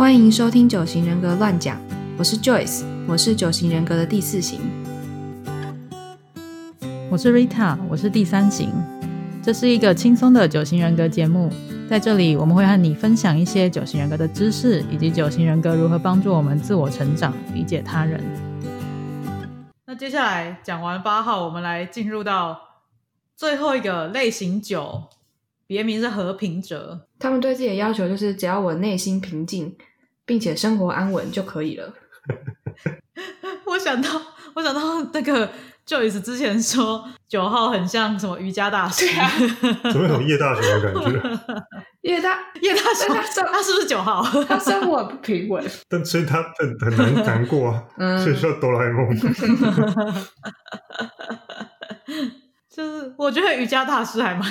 欢迎收听九型人格乱讲，我是 Joyce，我是九型人格的第四型。我是 Rita，我是第三型。这是一个轻松的九型人格节目，在这里我们会和你分享一些九型人格的知识，以及九型人格如何帮助我们自我成长、理解他人。那接下来讲完八号，我们来进入到最后一个类型九，别名是和平者。他们对自己的要求就是，只要我内心平静，并且生活安稳就可以了。我想到，我想到那个 Joyce 之前说九号很像什么瑜伽大师，怎么有种叶大雄的感觉？因为他叶大师，他他是不是九号？他生活很不平稳，但所以他很很难难过啊，嗯所以需要哆啦 A 梦。就是我觉得瑜伽大师还蛮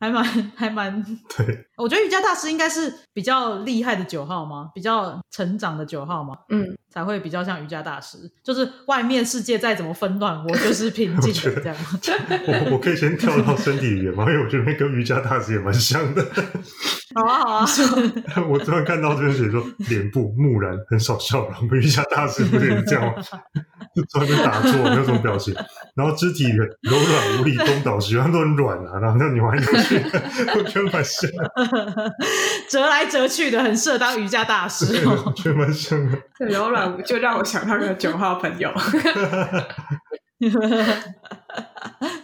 还蛮还蛮，对，我觉得瑜伽大师应该是比较厉害的九号吗？比较成长的九号吗？嗯，才会比较像瑜伽大师，就是外面世界再怎么纷乱，我就是平静 的这样。我我可以先跳到身体语言吗？因为我觉得那跟瑜伽大师也蛮像的。好啊好啊，我突然看到这边写说脸部木然，很少笑容。我们瑜伽大师不是也是这样吗？就突然就打坐，没有什么表情，然后肢体柔软无力，东倒西歪，都很软啊，然后那扭来扭去，我觉得蛮像，折来折去的，很适合当瑜伽大师哦。觉得蛮像的。这柔软就让我想到个九号朋友。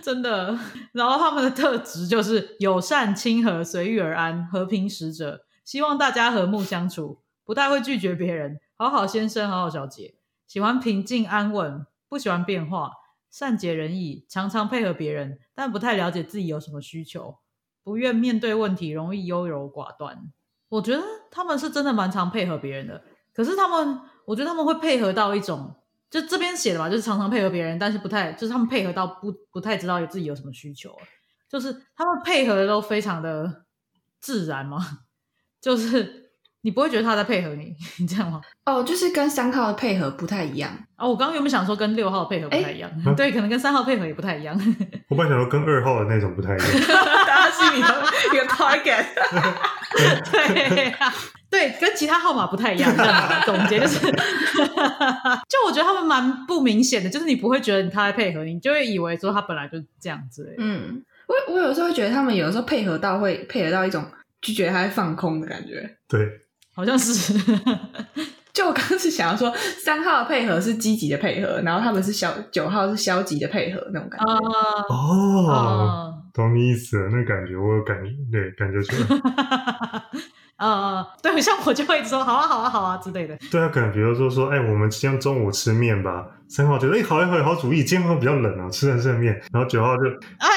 真的。然后他们的特质就是友善、亲和、随遇而安、和平使者，希望大家和睦相处，不太会拒绝别人，好好先生、好好小姐，喜欢平静安稳，不喜欢变化，善解人意，常常配合别人，但不太了解自己有什么需求，不愿面对问题，容易优柔寡断。我觉得他们是真的蛮常配合别人的，可是他们，我觉得他们会配合到一种。就这边写的吧，就是常常配合别人，但是不太，就是他们配合到不不太知道自己有什么需求，就是他们配合的都非常的自然嘛，就是你不会觉得他在配合你，你这样吗？哦，就是跟三号的配合不太一样。啊、我刚刚原本想说跟六号的配合不太一样，对，可能跟三号配合也不太一样，我本来想说跟二号的那种不太一样，大家心里有一个 target。对啊，对，跟其他号码不太一样。这样子总结就是，就我觉得他们蛮不明显的，就是你不会觉得他在配合你，你就会以为说他本来就这样子。嗯，我我有时候会觉得他们有时候配合到会配合到一种就觉得他在放空的感觉。对，好像是，就我刚刚是想要说，三号的配合是积极的配合，然后他们是消九号是消极的配合那种感觉。啊哦，啊懂你意思了，那感觉我有感，对，感觉出来。啊！对，像我就会说好啊好啊好啊之类的。对啊，可能比如说说，哎，我们今天中午吃面吧。三号觉得，哎，好，好，好主意，今天好像比较冷啊，吃很吃面。然后九号就，哎哎，对，哎，你讲的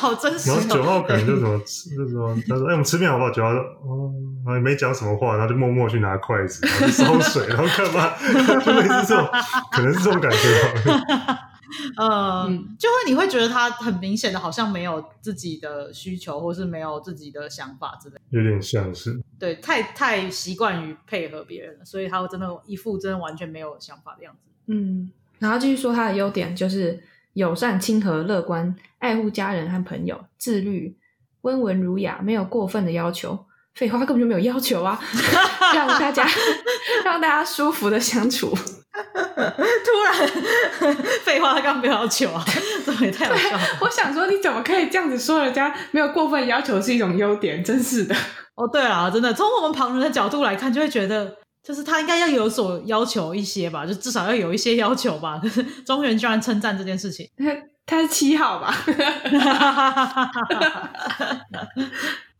好真实然后九哦。号可能就什么，就说，他说，哎，我们吃面好不好？九号说，哦，然后也没讲什么话，然后就默默去拿筷子，然后去烧水，然后干嘛？就类似这种，可能是这种感觉吧。呃，嗯就会你会觉得他很明显的好像没有自己的需求，或是没有自己的想法之类的。有点像是，对，太太习惯于配合别人了，所以他会真的一副真的完全没有想法的样子。嗯，然后继续说他的优点就是友善、亲和、乐观、爱护家人和朋友、自律、温文儒雅，没有过分的要求。废话，他根本就没有要求啊，让大家 让大家舒服的相处。突然，废话，他刚刚没有要求啊，这也太好笑了。我想说，你怎么可以这样子说人家没有过分要求是一种优点？真是的。哦，对啊，真的，从我们旁人的角度来看，就会觉得，就是他应该要有所要求一些吧，就至少要有一些要求吧。可 是中原居然称赞这件事情，他 他是七号吧？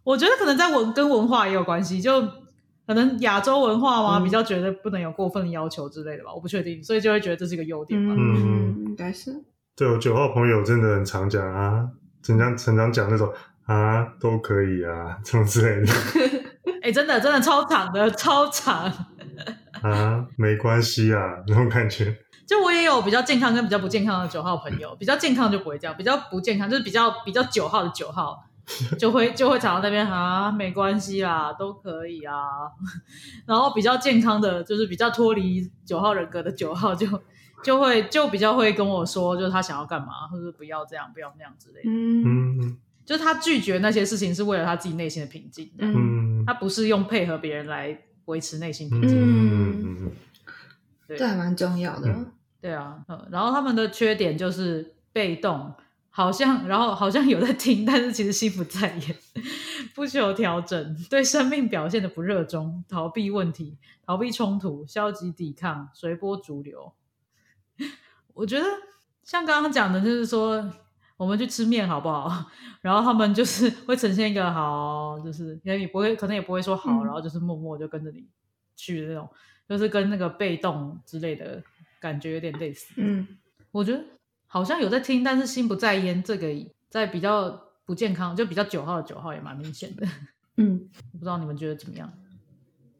我觉得可能在文跟文化也有关系，就可能亚洲文化嘛，嗯比较觉得不能有过分的要求之类的吧，我不确定，所以就会觉得这是一个优点吧。嗯，应该是。对我九号朋友真的很常讲啊，经常常常讲那种啊都可以啊，这种之类的哎、真的真的超长的，超长。啊，没关系啊，那种感觉。就我也有比较健康跟比较不健康的九号朋友，比较健康就不会这样，比较不健康就是比较比较九号的九号，就会就会常到那边啊，没关系啦，都可以啊。然后比较健康的，就是比较脱离九号人格的九号就，就会就比较会跟我说，就是他想要干嘛，或者不要这样，不要那样之类的。嗯嗯就是他拒绝那些事情是为了他自己内心的平静，嗯嗯他不是用配合别人来维持内心平静。嗯嗯对这还蛮重要的。嗯对啊，嗯，然后他们的缺点就是被动，好像然后好像有在听，但是其实心不在焉，不求调整，对生命表现的不热衷，逃避问题，逃避冲突，消极抵抗，随波逐流。我觉得像刚刚讲的，就是说我们去吃面好不好？然后他们就是 会呈现一个好，就是也不会，可能也不会说好，嗯然后就是默默就跟着你去的那种，就是跟那个被动之类的感觉有点类似。嗯，我觉得好像有在听，但是心不在焉，这个在比较不健康，就比较九号的九号也蛮明显的。嗯，不知道你们觉得怎么样？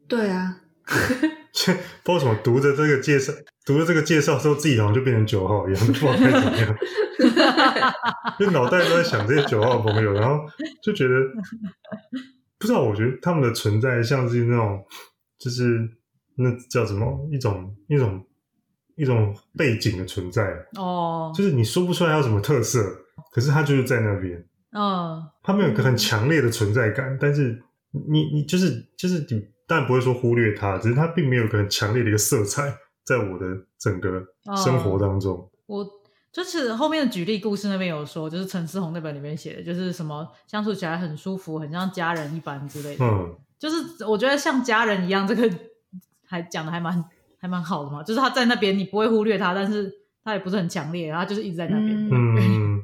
对啊，不知道为什么读着这个介绍，读了这个介绍之后，自己好像就变成九号一样，不知道该怎么样，就脑袋都在想这些九号的朋友，然后就觉得不知道，我觉得他们的存在像是那种，就是那叫什么一种一种一种背景的存在，哦，就是你说不出来它有什么特色，可是他就是在那边，嗯。它没有个很强烈的存在感，但是你你就是就是你当然不会说忽略他，只是他并没有一个很强烈的一个色彩在我的整个生活当中。我就是后面的举例故事那边有说，就是陈思宏那本里面写的，就是什么相处起来很舒服，很像家人一般之类的。嗯，就是我觉得像家人一样，这个还讲的还蛮还蛮好的嘛。就是他在那边，你不会忽略他，但是他也不是很强烈，他就是一直在那边。嗯嗯，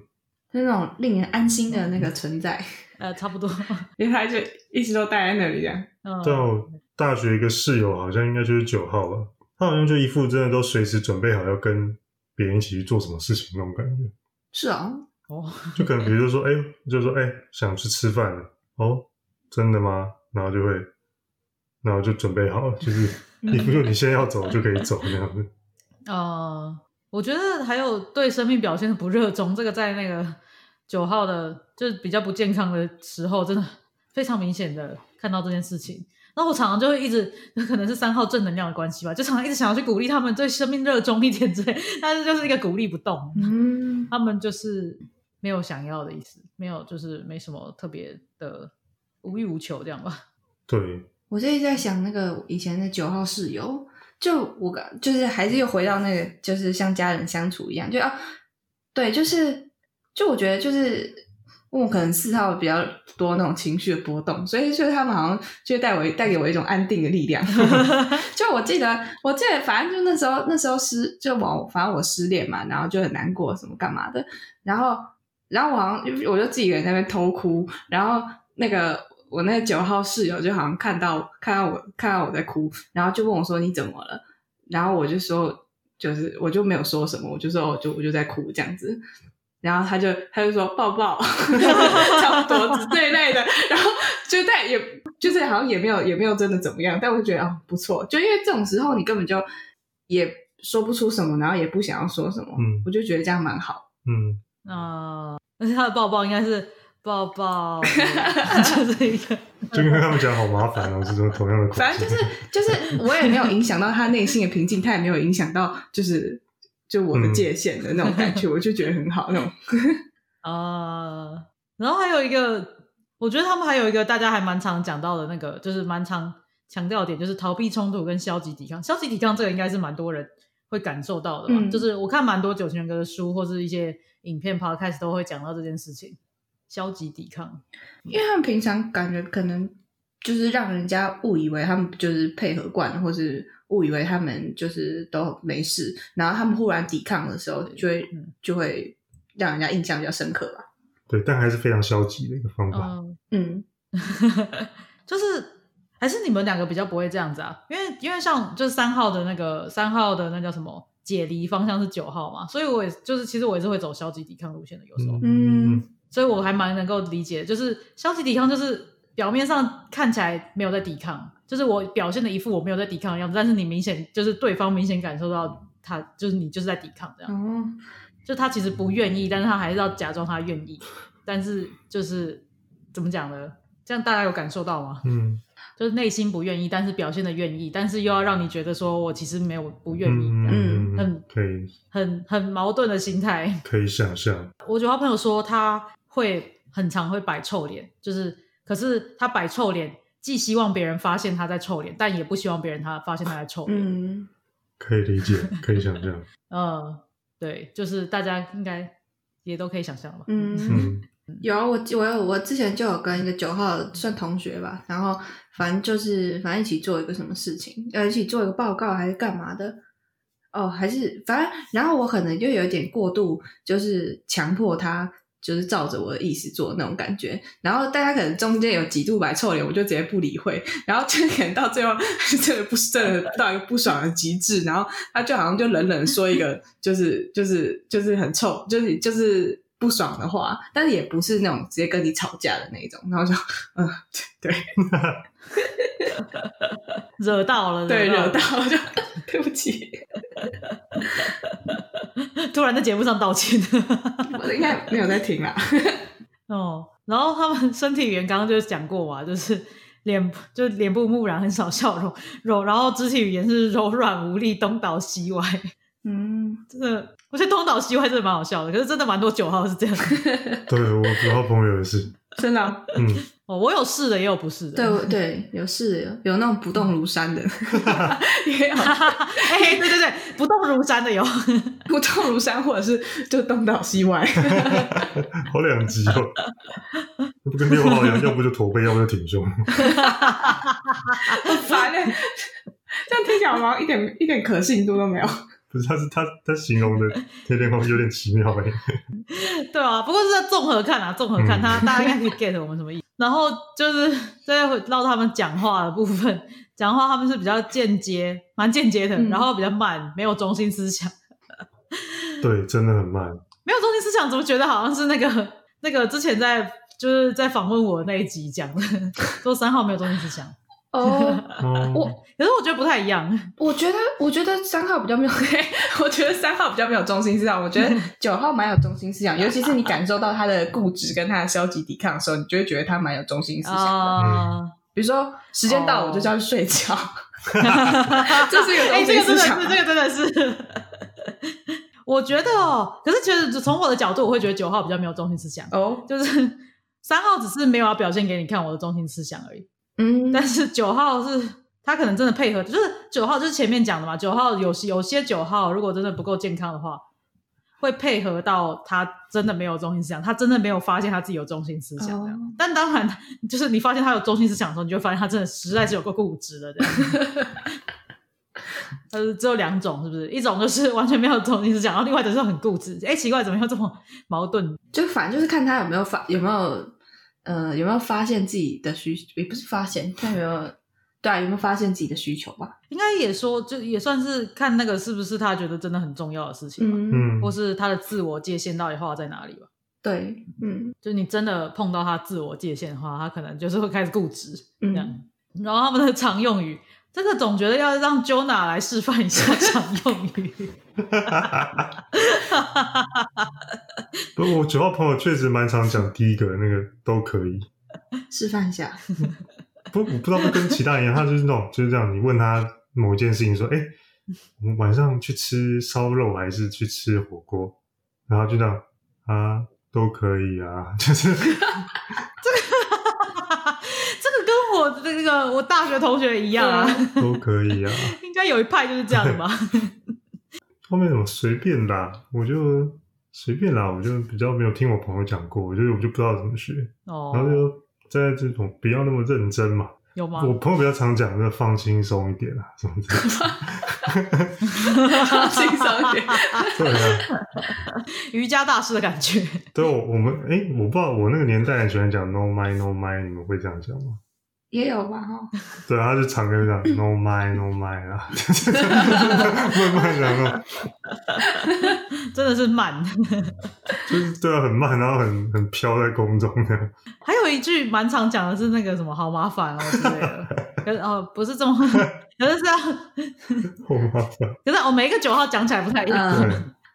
是 那种令人安心的那个存在，呃，差不多。因为他就一直都待在那里这样。嗯，在我大学一个室友好像应该就是九号吧，他好像就一副真的都随时准备好要跟别人一起去做什么事情那种感觉。是啊，哦，就可能比如说，哎、就说，哎、想去吃饭了，哦，真的吗？然后就会，然后就准备好了，就是你不就你现在要走就可以走那样子。呃，我觉得还有对生命表现的不热衷，这个在那个九号的，就是比较不健康的时候，真的非常明显的看到这件事情。然后我常常就会一直，可能是三号正能量的关系吧，就常常一直想要去鼓励他们对生命热衷一点之类，但是就是一个鼓励不动，嗯，他们就是没有想要的意思，没有就是没什么特别的无欲无求这样吧。对，我就一直在想那个以前的九号室友，就我刚就是还是又回到那个，就是像家人相处一样，就啊，对，就是就我觉得就是，因为我可能四号比较多那种情绪的波动，所以就是他们好像就带我带给我一种安定的力量。就我记得，我记得反正就那时候那时候失就我反正我失恋嘛，然后就很难过什么干嘛的，然后然后我好像我就自己一个人在那边偷哭，然后那个我那个九号室友就好像看到看到我看到我在哭，然后就问我说你怎么了？然后我就说就是我就没有说什么，我就说我就我就在哭这样子。然后他就他就说抱抱，差不多这一类的，然后就但也就是好像也没有也没有真的怎么样，但我就觉得哦不错，就因为这种时候你根本就也说不出什么，然后也不想要说什么，嗯我就觉得这样蛮好。嗯，呃，而且他的抱抱应该是抱抱，就是一个 就跟他们讲好麻烦哦，这种同样的。反正就是就是我也没有影响到他内心的平静，他也没有影响到就是就我的界限的那种感觉，我就觉得很好那种。呃，然后还有一个，我觉得他们还有一个大家还蛮常讲到的那个，就是蛮常强调的点，就是逃避冲突跟消极抵抗。消极抵抗这个应该是蛮多人会感受到的吧？嗯就是我看蛮多九型人格的书或是一些影片 podcast 都会讲到这件事情，消极抵抗。因为他们平常感觉可能就是让人家误以为他们就是配合惯了，或是误以为他们就是都没事，然后他们忽然抵抗的时候，就会嗯就会让人家印象比较深刻吧。对，但还是非常消极的一个方法。嗯，嗯，就是还是你们两个比较不会这样子啊，因为因为像就是三号的那个三号的那叫什么解离方向是九号嘛，所以我也就是其实我也是会走消极抵抗路线的，有时候。嗯所以我还蛮能够理解，就是消极抵抗，就是表面上看起来没有在抵抗，就是我表现的一副我没有在抵抗的样子，但是你明显就是对方明显感受到他就是你就是在抵抗这样，哦，就他其实不愿意，但是他还是要假装他愿意，但是就是怎么讲呢？这样大家有感受到吗？嗯 就是内心不愿意，但是表现的愿意，但是又要让你觉得说我其实没有不愿意，嗯很可以很很矛盾的心态。可以想象。我觉得他朋友说他会很常会摆臭脸，就是可是他摆臭脸既希望别人发现他在臭脸，但也不希望别人他发现他在臭脸。嗯，可以理解，可以想象。嗯，对，就是大家应该也都可以想象吧。嗯嗯，有啊，我我有我之前就有跟一个九号算同学吧，然后反正就是反正一起做一个什么事情，呃，一起做一个报告还是干嘛的，哦，还是反正，然后我可能就有一点过度，就是强迫他。就是照着我的意思做那种感觉，然后大家可能中间有几度摆臭脸，我就直接不理会，然后就可能到最后真的不是真的到一个不爽的极致，然后他就好像就冷冷说一个就是就是就是很臭，就是就是不爽的话，但是也不是那种直接跟你吵架的那种，然后就嗯 对惹到了，对惹到了就 对不起，突然在节目上道歉。我应该没有在听啦，哦，然后他们身体语言刚刚就讲过嘛，就是脸就脸部木然，很少笑容，柔，然后肢体语言是柔软无力，东倒西歪。嗯，真的，我觉得东倒西歪真的蛮好笑的，可是真的蛮多九号是这样。对我九号朋友也是，真的啊、嗯，哦，我有是的，也有不是的。对对有是的有那种不动如山的，也有 哎、对对对，不动如山的有。不动如山，或者是就东倒西歪。好两极哦，不跟六号一样，要不就驼背，要不就挺胸。烦欸这样听起来好像一点一点可信度都没有。不是，他是他他形容的天天空有点奇妙哎。对啊，不过是在综合看啊，综合看，嗯他大家应该可以 get 我们什么意思。然后就是再回到他们讲话的部分，讲话他们是比较间接，蛮间接的，嗯然后比较慢，没有中心思想。对，真的很慢。没有中心思想，怎么觉得好像是那个那个之前在就是在访问我那一集讲的，说三号没有中心思想。哦，哦，我可是我觉得不太一样，我觉得我觉得三号比较没有，我觉得三号比较没有中心思想，我觉得 九号蛮有中心思想，尤其是你感受到他的固执跟他的消极抵抗的时候，你就会觉得他蛮有中心思想的。啊，比如说时间到我就就要去睡觉，这是一个哎、中这个真的是，心思想吗。这个真的是。我觉得哦，可是其实从我的角度，我会觉得九号比较没有中心思想，哦，就是三号只是没有要表现给你看我的中心思想而已，嗯，但是九号是他可能真的配合，就是九号就是前面讲的嘛，九号有些有些九号如果真的不够健康的话，会配合到他真的没有中心思想，他真的没有发现他自己有中心思想这样。哦但当然，就是你发现他有中心思想的时候，你就会发现他真的实在是有个固执的这样。呃，只有两种，是不是？一种就是完全没有中心思想，然后另外一种就是很固执。哎，奇怪，怎么又这么矛盾？就反正就是看他有没有发有没有呃有没有发现自己的需，也不是发现，看有没有对啊有没有发现自己的需求吧。应该也说，就也算是看那个是不是他觉得真的很重要的事情吧，嗯，嗯或，是他的自我界限到底画在哪里吧。对，嗯就你真的碰到他自我界限的话，他可能就是会开始固执这样。嗯，然后他们的常用语，这个总觉得要让 Jonah 来示范一下常用语。不过我九号朋友确实蛮常讲第一个那个都可以。示范一下。不，我不知道会跟其他人一样，他就是那种就是这样，你问他某一件事情，说，哎、我们晚上去吃烧肉还是去吃火锅？然后就这样啊，都可以啊，就是这个跟我的那个我大学同学一样啊，都可以啊。应该有一派就是这样的吧？后面怎么随便啦，我就随便啦，我就比较没有听我朋友讲过，我就我就不知道怎么学，哦然，后就在这种不要那么认真嘛。有吗？我朋友比较常讲，那放轻松一点啊，什么之类的。轻松一点。对啊，瑜伽大师的感觉。对我我们哎、我不知道我那个年代很喜欢讲 no mind no mind，你们会这样讲吗？也有吧哈，对啊，他就常跟我讲 no mind no mind 啊，慢慢讲哦，真的是慢。就是对啊，很慢，然后很很飘在空中的。还有一句蛮常讲的是那个什么好麻烦哦之类的，可是哦不是这么，可是这样，好麻烦。可是我每一个九号讲起来不太一样。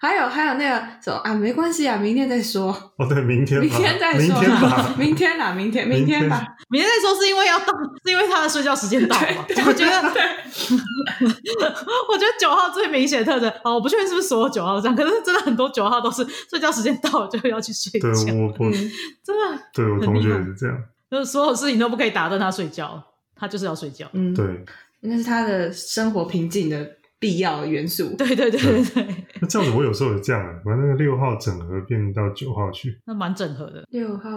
还有还有那个什么啊，没关系啊，明天再说，哦对，明天，明天再说，明天吧，明天啦，明天明天吧，明天。再说是因为要到，是因为他的睡觉时间到嘛？我觉得，我觉得九号最明显的特征，哦，我不确定是不是所有九号都这样，可是真的很多九号都是睡觉时间到了就要去睡觉，对我我嗯，真的对我同学也是这样。就是所有事情都不可以打断他睡觉。他就是要睡觉。嗯，，对，那是他的生活平静的必要元素。对对对对对，那这样子我有时候也这样啊，把那个六号整合变到九号去，那蛮整合的。六号，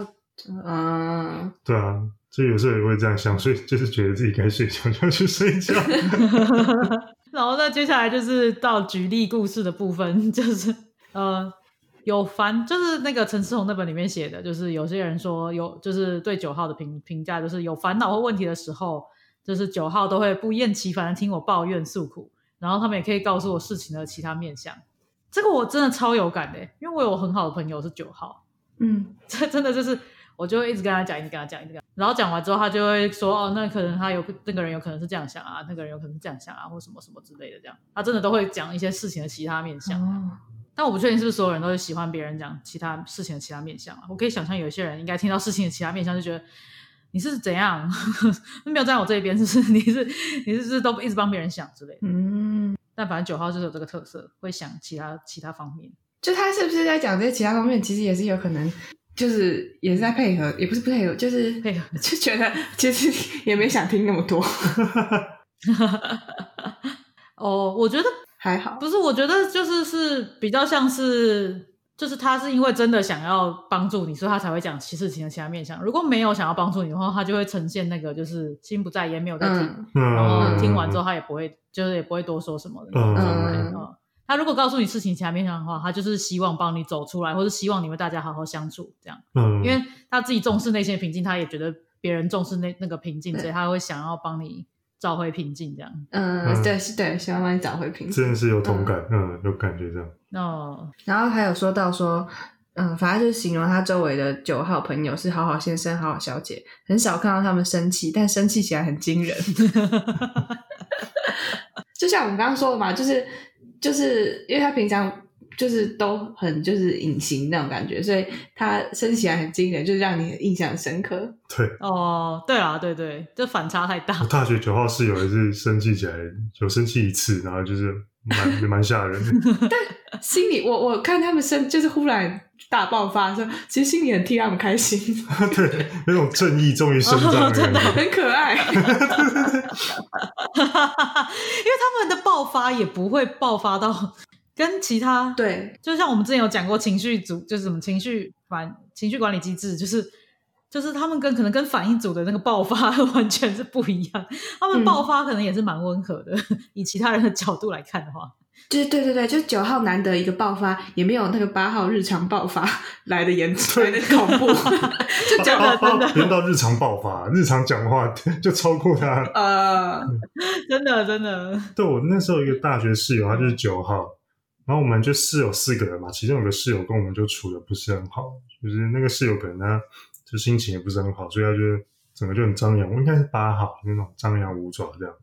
嗯，对啊，所以有时候也会这样想，睡就是觉得自己该睡觉就要去睡觉。然后那接下来就是到举例故事的部分，就是呃有烦，就是那个陈思宏那本里面写的，就是有些人说有，就是对九号的评评价，就是有烦恼或问题的时候，就是九号都会不厌其烦的听我抱怨诉苦，然后他们也可以告诉我事情的其他面向。这个我真的超有感的，因为我有很好的朋友是九号，嗯，这真的就是，我就会一直跟他讲，一直跟他讲，一直跟他讲，然后讲完之后，他就会说，哦，那可能他有那个人有可能是这样想啊，那个人有可能是这样想啊，或什么什么之类的，这样，他真的都会讲一些事情的其他面向。哦，但我不确定是不是所有人都是喜欢别人讲其他事情的其他面相啊。我可以想象有些人应该听到事情的其他面相就觉得你是怎样，没有站在我这一边，是不是？你是你是不是都一直帮别人想之类的？嗯，但反正九号就是有这个特色，会想其他其他方面。就他是不是在讲这些其他方面，其实也是有可能，就是也是在配合，也不是不配合，就是配合就觉得其实也没想听那么多，哦，我觉得还好。不是，我觉得就是是比较像是，就是他是因为真的想要帮助你，所以他才会讲其事情的其他面向。如果没有想要帮助你的话，他就会呈现那个就是心不在焉，没有在听，嗯然后嗯，听完之后他也不会，就是也不会多说什么的那种嗯状态。嗯嗯他如果告诉你事情其他面向的话，他就是希望帮你走出来，或是希望你们大家好好相处这样。嗯，因为他自己重视内心的平静，他也觉得别人重视那那个平静，所以他会想要帮你找回平静这样。嗯，嗯对，是对，希望帮你找回平静。真的是有同感，嗯，有感觉这样。哦然后还有说到说，嗯，反正就是形容他周围的九号朋友是好好先生、好好小姐，很少看到他们生气，但生气起来很惊人。就像我们刚刚说的嘛，就是就是因为他平常就是都很就是隐形那种感觉，所以他生气起来很惊人，就是让你印象深刻。对，哦，对啊，对对，这反差太大我。大学九号室友也是生气起来，就生气一次，然后就是蛮 蛮吓人的。但心里我我看他们生就是忽然大爆发的时候，其实心里很替他们开心，对，那种正义终于伸张的感觉。很可爱。因为他们的爆发也不会爆发到跟其他，对，就像我们之前有讲过情绪组，就是什么情绪反情绪管理机制，就是就是他们跟可能跟反应组的那个爆发完全是不一样，他们嗯。爆发可能也是蛮温和的，以其他人的角度来看的话，就是对对对，就是九号难得一个爆发，也没有那个八号日常爆发 来的严重，来的恐怖。就讲的真的。连到日常爆发，日常讲话就超过他。呃，真的真的，对我那时候一个大学室友，他就是九号，然后我们就室友四个人嘛，其中有个室友跟我们就处的不是很好，就是那个室友可能他就心情也不是很好，所以他就整个就很张扬，我应该是八号那种张扬五爪这样，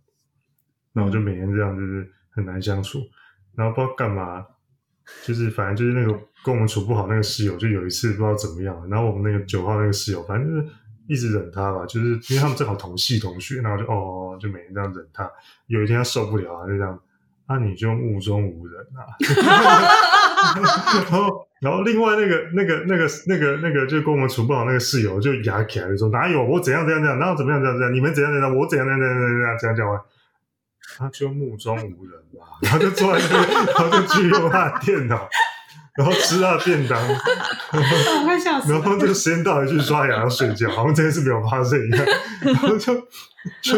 然后就每天这样就是很难相处，然后不知道干嘛，就是反正就是那个跟我们处不好那个室友，就有一次不知道怎么样，然后我们那个九号那个室友，反正就是一直忍他吧，就是因为他们正好同系同学，然后就哦，就每天这样忍他。有一天他受不了啊，就这样，啊你就目中无人啊。然后，然后另外那个、那个、那个、那个、那个，就跟我们处不好那个室友就牙起来就说哪有我怎样怎样怎样，然后怎么样怎样怎样，你们怎样怎样，我怎样怎样怎样怎样怎样讲完，他就目中无人吧，然后就坐在那边，然后就去用他的电脑，然后吃他的便当，我快笑死然后了。这个时间到了去刷牙要睡觉，好像这件事没有发生一样，然后就 就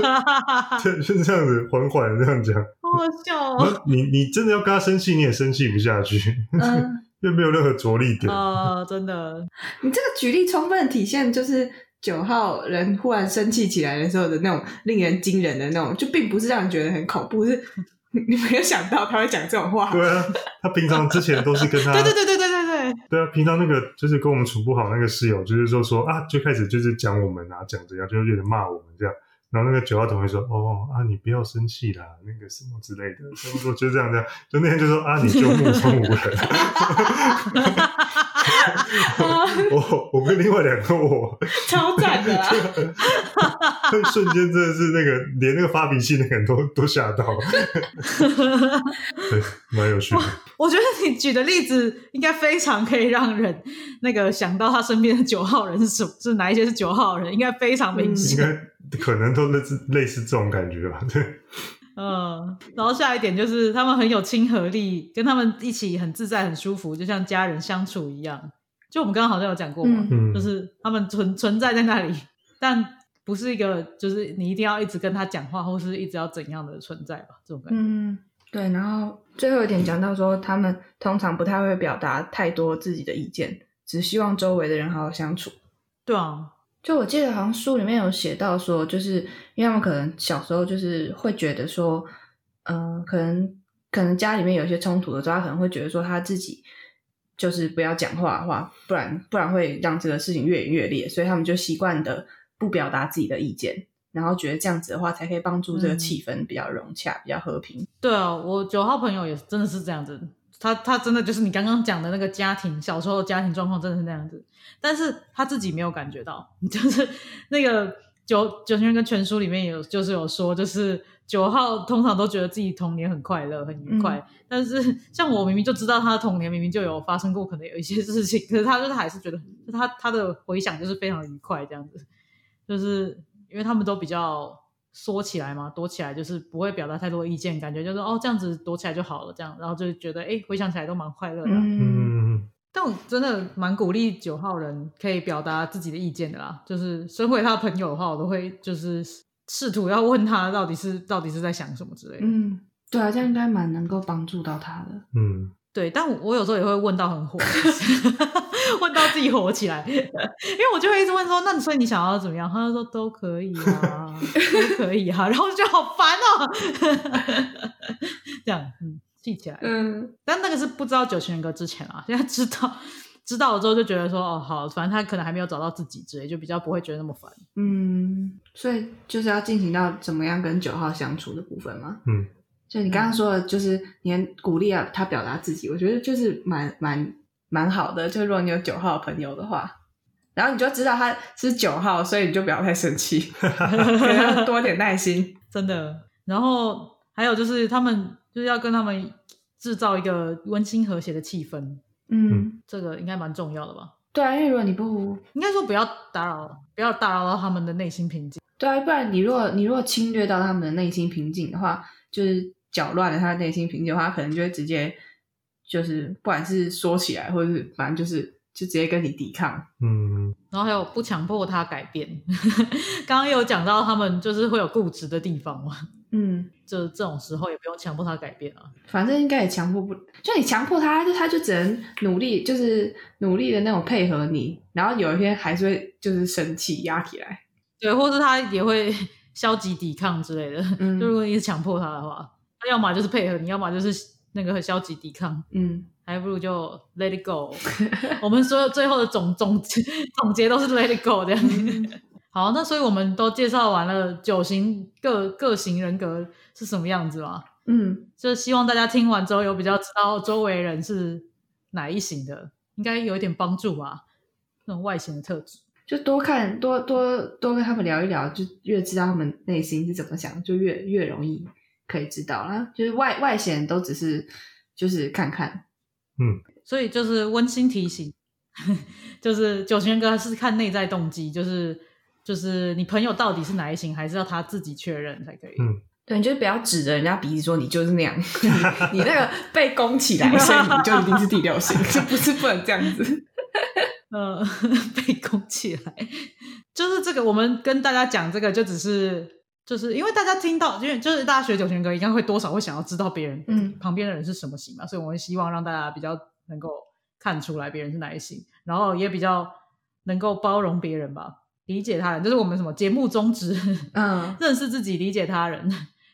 就就这样子缓缓的这样讲，好好笑然哦。你你真的要跟他生气，你也生气不下去，嗯，因为没有任何着力点。哦，真的，你这个举例充分体现就是九号人忽然生气起来的时候的那种令人惊人的那种，就并不是让人觉得很恐怖，是 你没有想到他会讲这种话。对啊，他平常之前都是跟他 对对对对对对对，对啊，平常那个就是跟我们处不好那个室友，就是说说啊，最开始就是讲我们啊，讲怎样，就有点骂我们这样。然后那个九号同学说：“哦啊，你不要生气啦，那个什么之类的。”所以我说就这样这样，就那天就说啊，你就目中无人。我我跟另外两个我，超赞的啊！瞬间真的是那个连那个发脾气那个人都都吓到，对，蛮有趣的。我觉得你举的例子应该非常可以让人那个想到他身边的九号人是什么是哪一些是九号人，应该非常明显应显。该可能都类似类似这种感觉吧。对，嗯，然后下一点就是他们很有亲和力，跟他们一起很自在、很舒服，就像家人相处一样。就我们刚刚好像有讲过嘛，嗯就是他们存存在在那里，但不是一个就是你一定要一直跟他讲话，或是一直要怎样的存在吧，这种感觉。嗯，对。然后最后一点讲到说，他们通常不太会表达太多自己的意见，只希望周围的人好好相处。对啊，就我记得好像书里面有写到说，就是因为他们可能小时候就是会觉得说，嗯、可能可能家里面有一些冲突的时候，他可能会觉得说他自己就是不要讲话的话，不然不然会让这个事情越演越烈，所以他们就习惯的不表达自己的意见，然后觉得这样子的话才可以帮助这个嗯气氛比较融洽、比较和平。对啊，我九号朋友也真的是这样子，他他真的就是你刚刚讲的那个家庭小时候的家庭状况真的是那样子，但是他自己没有感觉到，就是那个九九型人跟全书里面有就是有说，就是九号通常都觉得自己童年很快乐很愉快，但是像我明明就知道他的童年明明就有发生过可能有一些事情，可是他就是还是觉得他他的回想就是非常愉快这样子，就是因为他们都比较。缩起来嘛，躲起来就是不会表达太多意见，感觉就是哦这样子躲起来就好了，这样，然后就觉得哎回想起来都蛮快乐的啊、嗯嗯，但我真的蛮鼓励九号人可以表达自己的意见的啦。就是身为他的朋友的话，我都会就是试图要问他到底是到底是在想什么之类的。嗯，对啊，这样应该蛮能够帮助到他的。嗯，对，但我我有时候也会问到很火，问到自己火起来，因为我就会一直问说，那你所以你想要怎么样？他就说都可以啊，都可以啊，然后我就觉得好烦哦。这样，嗯，记起来。嗯但那个是不知道九型人格之前啊，现在知道知道了之后就觉得说，哦，好，反正他可能还没有找到自己之类，就比较不会觉得那么烦。嗯，所以就是要进行到怎么样跟九号相处的部分吗。嗯，就你刚刚说的，就是你很鼓励啊他表达自己，我觉得就是蛮蛮蛮好的。就如果你有九号朋友的话，然后你就知道他是九号，所以你就不要太生气，给他多点耐心。真的。然后还有就是他们就是要跟他们制造一个温馨和谐的气氛，嗯，这个应该蛮重要的吧？对啊，因为如果你不应该说不要打扰，不要打扰到他们的内心平静。对啊，不然你如果你如果侵略到他们的内心平静的话，就是搅乱了他的内心平静的话，他可能就会直接就是不管是说起来，或者是反正就是就直接跟你抵抗。嗯，然后还有不强迫他改变，刚刚有讲到他们就是会有固执的地方嘛，嗯，就这种时候也不用强迫他改变啊。反正应该也强迫不，就你强迫他，就他就只能努力，就是努力的那种配合你，然后有一天还是会就是生气压起来。对，或是他也会消极抵抗之类的。嗯 就如果你是强迫他的话，他要么就是配合你，要么就是那个消极抵抗，嗯还不如就 let it go。我们所有最后的总总总结都是 let it go 这样。好，那所以我们都介绍完了九型各各型人格是什么样子嘛？嗯，就希望大家听完之后有比较知道周围人是哪一型的，应该有一点帮助吧。那种外形的特质，就多看多多多跟他们聊一聊，就越知道他们内心是怎么想，就越越容易可以知道啦。就是外外显都只是就是看看，嗯所以就是温馨提醒，就是九型人格是看内在动机，就是就是你朋友到底是哪一型，还是要他自己确认才可以。嗯对，你就不要指着人家鼻子说你就是那样，你你那个被拱起来，所以你就一定是第六型，就不是不能这样子。呃，被攻起来，就是这个。我们跟大家讲这个，就只是就是因为大家听到，因为就是大家学九型人格，应该会多少会想要知道别人嗯旁边的人是什么型嘛，所以我们希望让大家比较能够看出来别人是哪一型，然后也比较能够包容别人吧，理解他人，就是我们什么节目宗旨，嗯 认识自己，理解他人。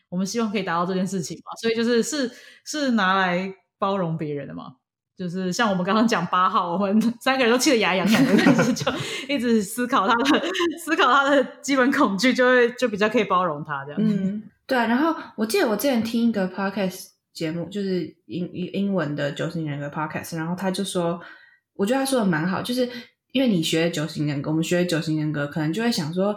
我们希望可以达到这件事情嘛，所以就是是是拿来包容别人的嘛。就是像我们刚刚讲八号，我们三个人都气得牙痒痒的，但是就一直思考他的思考他的基本恐惧，就会就比较可以包容他这样。嗯，对啊。然后我记得我之前听一个 podcast 节目，就是英英英文的九型人格 podcast，然后他就说，我觉得他说的蛮好，就是因为你学九型人格，我们学九型人格，可能就会想说。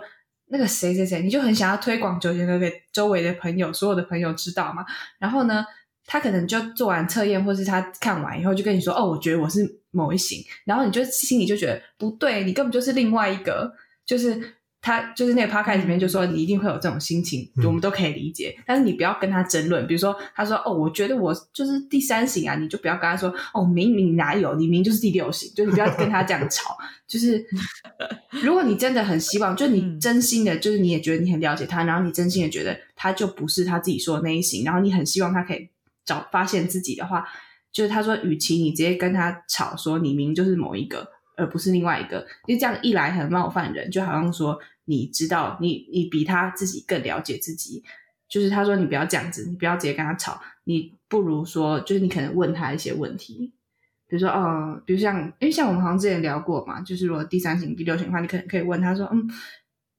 那个谁谁谁，你就很想要推广九型人格给周围的朋友，所有的朋友知道嘛。然后呢，他可能就做完测验，或是他看完以后就跟你说：“哦，我觉得我是某一型。”然后你就心里就觉得不对，你根本就是另外一个，就是他就是那个 podcast 里面就说你一定会有这种心情，嗯我们都可以理解，但是你不要跟他争论。比如说，他说哦，我觉得我就是第三型啊，你就不要跟他说哦，明明哪有，你明明就是第六型，就你不要跟他这样吵。就是 如果你真的很希望，就你嗯真心的，就是你也觉得你很了解他，然后你真心的觉得他就不是他自己说的那一型，然后你很希望他可以找发现自己的话，就是他说，与其你直接跟他吵说你明就是某一个，而不是另外一个，因为这样一来很冒犯人，就好像说你知道你你比他自己更了解自己，就是他说你不要这样子，你不要直接跟他吵，你不如说就是你可能问他一些问题。比如说，嗯，比如像，因为像我们好像之前聊过嘛，就是如果第三型、第六型的话，你可能可以问他说，嗯，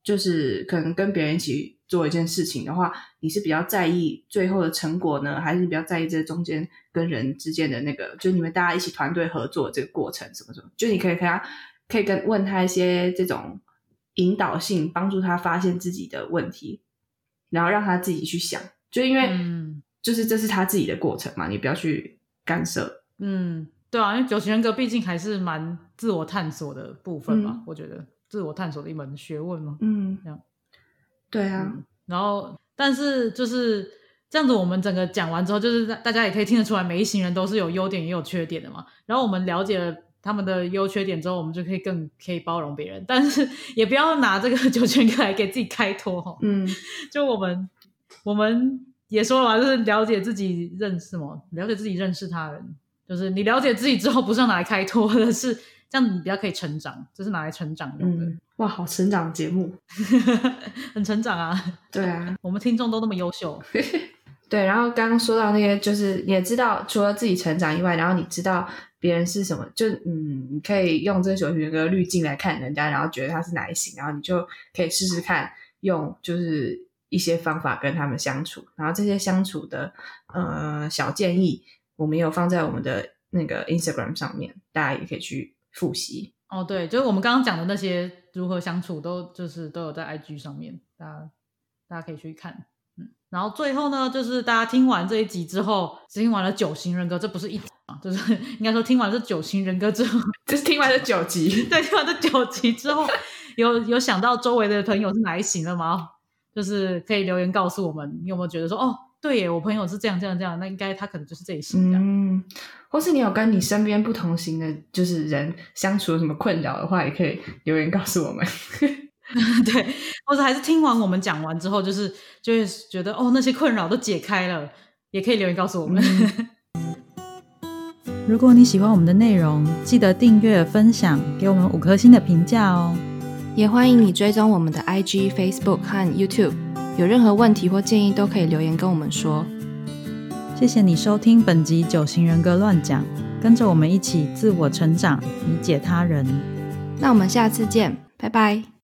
就是可能跟别人一起做一件事情的话，你是比较在意最后的成果呢，还是比较在意这中间跟人之间的那个，就是你们大家一起团队合作这个过程什么什么？就你可以跟他，可以跟问他一些这种引导性，帮助他发现自己的问题，然后让他自己去想，就因为嗯就是这是他自己的过程嘛，你不要去干涉。嗯，对啊，因为九型人格毕竟还是蛮自我探索的部分嘛，嗯我觉得自我探索的一门学问嘛。嗯这样，对啊，嗯然后，但是就是这样子，我们整个讲完之后，就是大大家也可以听得出来，每一行人都是有优点也有缺点的嘛。然后我们了解了他们的优缺点之后，我们就可以更可以包容别人，但是也不要拿这个九型人格来给自己开脱哈。嗯就我们我们也说了嘛，就是了解自己认识什么，了解自己认识他人，就是你了解自己之后，不是要拿来开脱的，是这样你比较可以成长，这是拿来成长用的，嗯，哇，好成长节目。很成长啊。对啊，我们听众都那么优秀，对，然后刚刚说到那些，就是也知道除了自己成长以外，然后你知道别人是什么，就嗯，你可以用这个九型人格滤镜来看人家，然后觉得他是哪一型，然后你就可以试试看用就是一些方法跟他们相处，然后这些相处的呃小建议，我们也有放在我们的那个 Instagram 上面，大家也可以去复习。哦，对，就是我们刚刚讲的那些如何相处，都就是都有在 IG 上面，大家大家可以去看。嗯，然后最后呢，就是大家听完这一集之后，听完了九型人格，这不是一集啊，就是 应该说听完这九型人格之后，就是听完这九集，对，听完这九集之后，有有想到周围的朋友是哪一型的吗？就是可以留言告诉我们，你有没有觉得说，哦，对耶，我朋友是这样这样这样，那应该他可能就是这一型这样。嗯，或是你有跟你身边不同型的，就是人相处有什么困扰的话，也可以留言告诉我们。对，或者还是听完我们讲完之后，就是就会觉得哦，那些困扰都解开了，也可以留言告诉我们。如果你喜欢我们的内容，记得订阅、分享，给我们五颗星的评价哦。也欢迎你追踪我们的 IG、Facebook 和 YouTube，有任何问题或建议都可以留言跟我们说。谢谢你收听本集九型人格乱讲，跟着我们一起自我成长，理解他人。那我们下次见，拜拜。